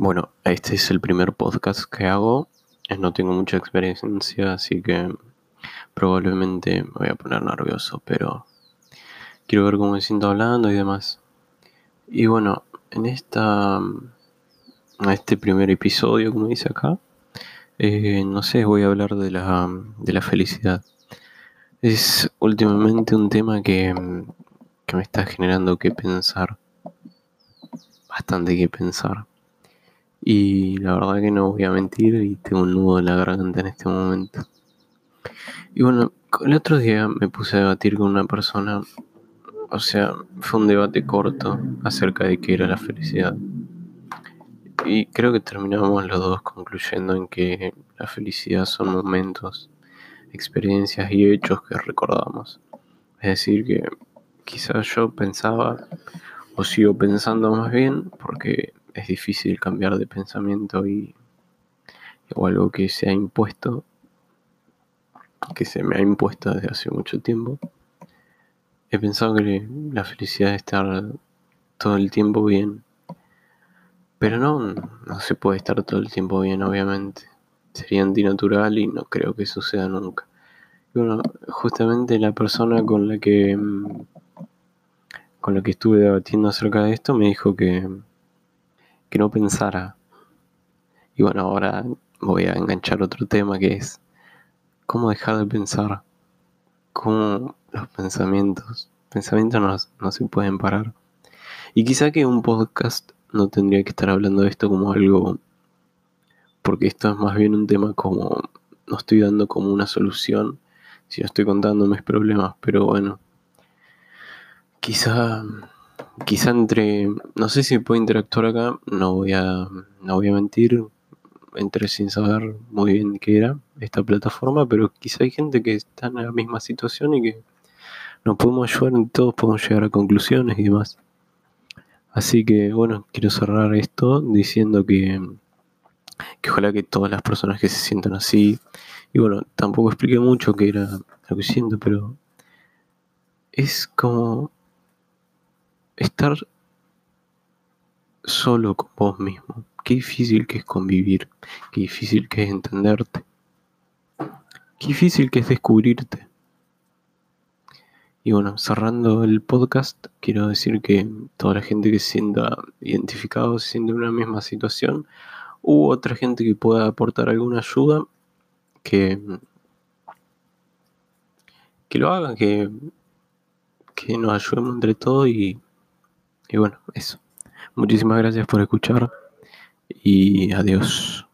Bueno, este es el primer podcast que hago. Eh, No tengo mucha experiencia, así que probablemente me voy a poner nervioso, pero quiero ver cómo me siento hablando y demás. Y bueno, en esta, este primer episodio, como dice acá, eh, no sé, voy a hablar de la, de la felicidad. Es últimamente un tema que, que me está generando que pensar, bastante que pensar. Y la verdad que no voy a mentir y tengo un nudo en la garganta en este momento. Y bueno, el otro día me puse a debatir con una persona, o sea, fue un debate corto acerca de qué era la felicidad. Y creo que terminamos los dos concluyendo en que la felicidad son momentos, experiencias y hechos que recordamos. Es decir, que quizás yo pensaba, o sigo pensando más bien, porque es difícil cambiar de pensamiento y o algo que se ha impuesto, que se me ha impuesto desde hace mucho tiempo. He pensado que la felicidad es estar todo el tiempo bien. Pero no, no se puede estar todo el tiempo bien, obviamente. Sería antinatural y no creo que suceda nunca. Y bueno, justamente la persona con la que con la que estuve debatiendo acerca de esto me dijo que, que no pensara. Y bueno, ahora voy a enganchar otro tema que es cómo dejar de pensar, cómo los pensamientos, pensamientos no, no se pueden parar. Y quizá que un podcast no tendría que estar hablando de esto como algo, porque esto es más bien un tema como, no estoy dando como una solución, si no estoy contando mis problemas, pero bueno, quizá, quizá entre, no sé si puedo interactuar acá, no voy a, no voy a mentir, entré sin saber muy bien qué era esta plataforma, pero quizá hay gente que está en la misma situación y que nos podemos ayudar y todos podemos llegar a conclusiones y demás. Así que bueno, quiero cerrar esto diciendo que, que ojalá que todas las personas que se sientan así, y bueno, tampoco expliqué mucho qué era lo que siento, pero es como estar solo con vos mismo. Qué difícil que es convivir, qué difícil que es entenderte, qué difícil que es descubrirte. Y bueno, cerrando el podcast, quiero decir que toda la gente que se sienta identificado, se siente en una misma situación, u otra gente que pueda aportar alguna ayuda, que, que lo haga, que, que nos ayudemos entre todos y, y bueno, eso. Muchísimas gracias por escuchar y adiós.